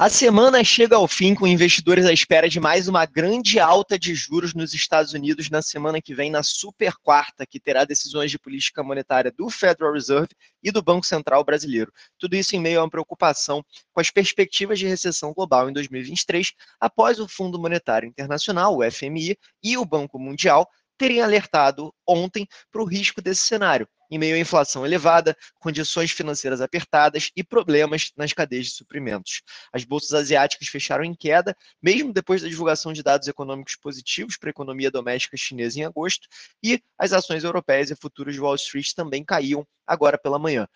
A semana chega ao fim com investidores à espera de mais uma grande alta de juros nos Estados Unidos na semana que vem, na super quarta, que terá decisões de política monetária do Federal Reserve e do Banco Central brasileiro. Tudo isso em meio a uma preocupação com as perspectivas de recessão global em 2023, após o Fundo Monetário Internacional, o FMI, e o Banco Mundial terem alertado ontem para o risco desse cenário em meio à inflação elevada, condições financeiras apertadas e problemas nas cadeias de suprimentos. As bolsas asiáticas fecharam em queda, mesmo depois da divulgação de dados econômicos positivos para a economia doméstica chinesa em agosto, e as ações europeias e futuros de Wall Street também caíam agora pela manhã.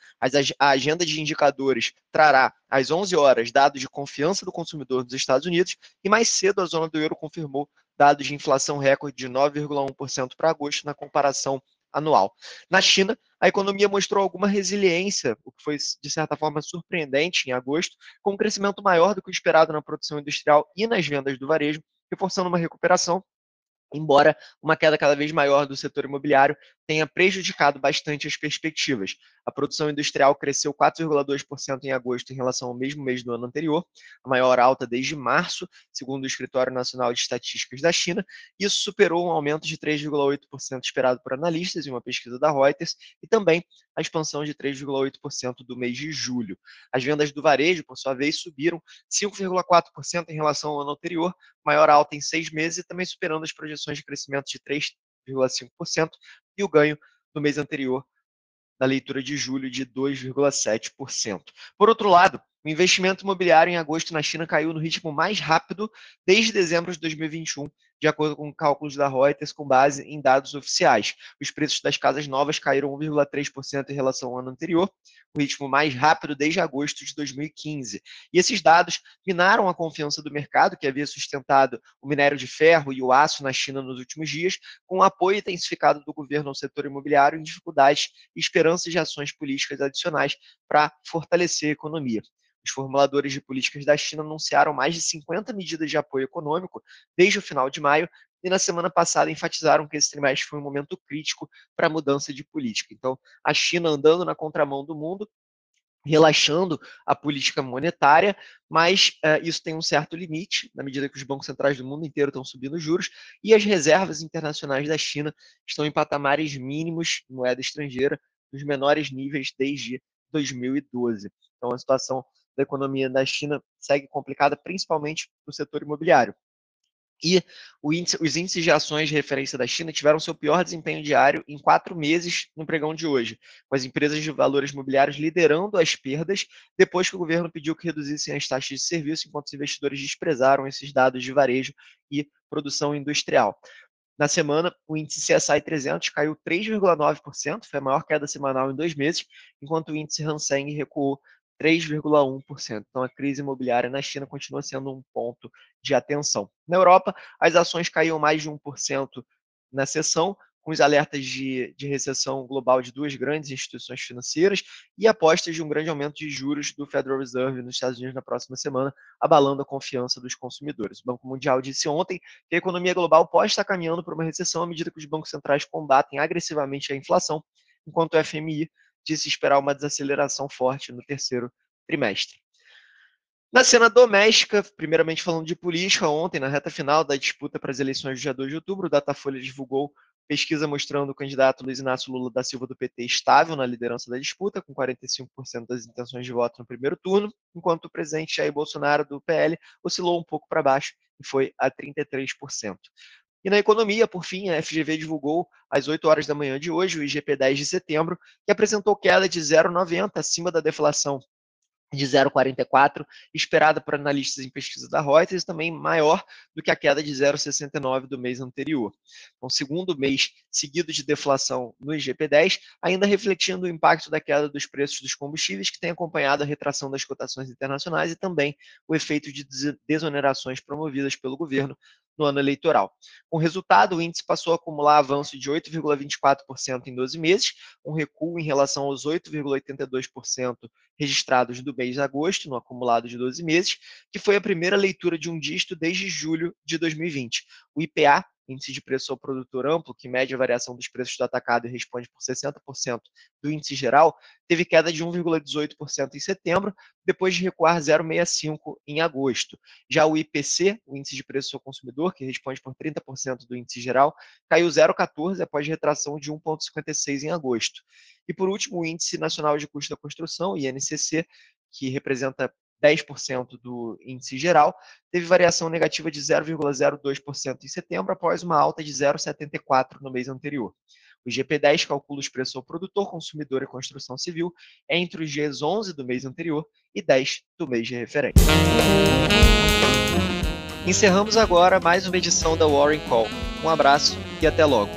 A agenda de indicadores trará às 11 horas dados de confiança do consumidor dos Estados Unidos e mais cedo a zona do euro confirmou dados de inflação recorde de 9,1% para agosto na comparação anual. Na China, a economia mostrou alguma resiliência, o que foi, de certa forma, surpreendente em agosto, com um crescimento maior do que o esperado na produção industrial e nas vendas do varejo, reforçando uma recuperação embora uma queda cada vez maior do setor imobiliário tenha prejudicado bastante as perspectivas. A produção industrial cresceu 4,2% em agosto em relação ao mesmo mês do ano anterior, a maior alta desde março, segundo o Escritório Nacional de Estatísticas da China. Isso superou um aumento de 3,8% esperado por analistas em uma pesquisa da Reuters e também a expansão de 3,8% do mês de julho. As vendas do varejo, por sua vez, subiram 5,4% em relação ao ano anterior, maior alta em seis meses e também superando as projeções de crescimento de 3,5% e o ganho no mês anterior da leitura de julho de 2,7%. Por outro lado, o investimento imobiliário em agosto na China caiu no ritmo mais rápido desde dezembro de 2021, de acordo com cálculos da Reuters com base em dados oficiais. Os preços das casas novas caíram 1,3% em relação ao ano anterior, o ritmo mais rápido desde agosto de 2015. E esses dados minaram a confiança do mercado, que havia sustentado o minério de ferro e o aço na China nos últimos dias, com o apoio intensificado do governo ao setor imobiliário em dificuldades e esperanças de ações políticas adicionais para fortalecer a economia. Os formuladores de políticas da China anunciaram mais de 50 medidas de apoio econômico desde o final de maio e na semana passada enfatizaram que esse trimestre foi um momento crítico para a mudança de política. Então, a China andando na contramão do mundo, relaxando a política monetária, mas uh, isso tem um certo limite, na medida que os bancos centrais do mundo inteiro estão subindo juros e as reservas internacionais da China estão em patamares mínimos em moeda estrangeira, nos menores níveis desde 2012. Então, a situação da economia da China segue complicada, principalmente no setor imobiliário. E índice, os índices de ações de referência da China tiveram seu pior desempenho diário em quatro meses no pregão de hoje, com as empresas de valores imobiliários liderando as perdas depois que o governo pediu que reduzissem as taxas de serviço, enquanto os investidores desprezaram esses dados de varejo e produção industrial. Na semana, o índice CSI 300 caiu 3,9%, foi a maior queda semanal em dois meses, enquanto o índice Hang Seng recuou 3,1%. Então, a crise imobiliária na China continua sendo um ponto de atenção. Na Europa, as ações caíram mais de 1% na sessão, com os alertas de, de, recessão global de duas grandes instituições financeiras e apostas de um grande aumento de juros do Federal Reserve nos Estados Unidos na próxima semana, abalando a confiança dos consumidores. O Banco Mundial disse ontem que a economia global pode estar caminhando para uma recessão à medida que os bancos centrais combatem agressivamente a inflação, enquanto o FMI de se esperar uma desaceleração forte no terceiro trimestre. Na cena doméstica, primeiramente falando de política, ontem, na reta final da disputa para as eleições do dia 2 de outubro, o Datafolha divulgou pesquisa mostrando o candidato Luiz Inácio Lula da Silva do PT estável na liderança da disputa, com 45% das intenções de voto no primeiro turno, enquanto o presidente Jair Bolsonaro do PL oscilou um pouco para baixo e foi a 33%. E na economia, por fim, a FGV divulgou às 8 horas da manhã de hoje o IGP 10 de setembro, que apresentou queda de 0,90 acima da deflação de 0,44, esperada por analistas em pesquisa da Reuters, também maior do que a queda de 0,69 do mês anterior. Então, segundo mês seguido de deflação no IGP-10, ainda refletindo o impacto da queda dos preços dos combustíveis, que tem acompanhado a retração das cotações internacionais e também o efeito de desonerações promovidas pelo governo no ano eleitoral. Com resultado, o índice passou a acumular avanço de 8,24% em 12 meses, um recuo em relação aos 8,82% registrados do mês de agosto, no acumulado de 12 meses, que foi a primeira leitura de um dígito desde julho de 2020. O IPA índice de preço ao produtor amplo, que mede a variação dos preços do atacado e responde por 60% do índice geral, teve queda de 1,18% em setembro, depois de recuar 0,65% em agosto. Já o IPC, o índice de preço ao consumidor, que responde por 30% do índice geral, caiu 0,14% após retração de 1,56% em agosto. E por último, o Índice Nacional de Custo da Construção, INCC, que representa 10% do índice geral, teve variação negativa de 0,02% em setembro, após uma alta de 0,74% no mês anterior. O IGP-10 calcula os preços ao produtor, consumidor e construção civil entre os dias 11 do mês anterior e 10 do mês de referência. Encerramos agora mais uma edição da Warren Call. Um abraço e até logo.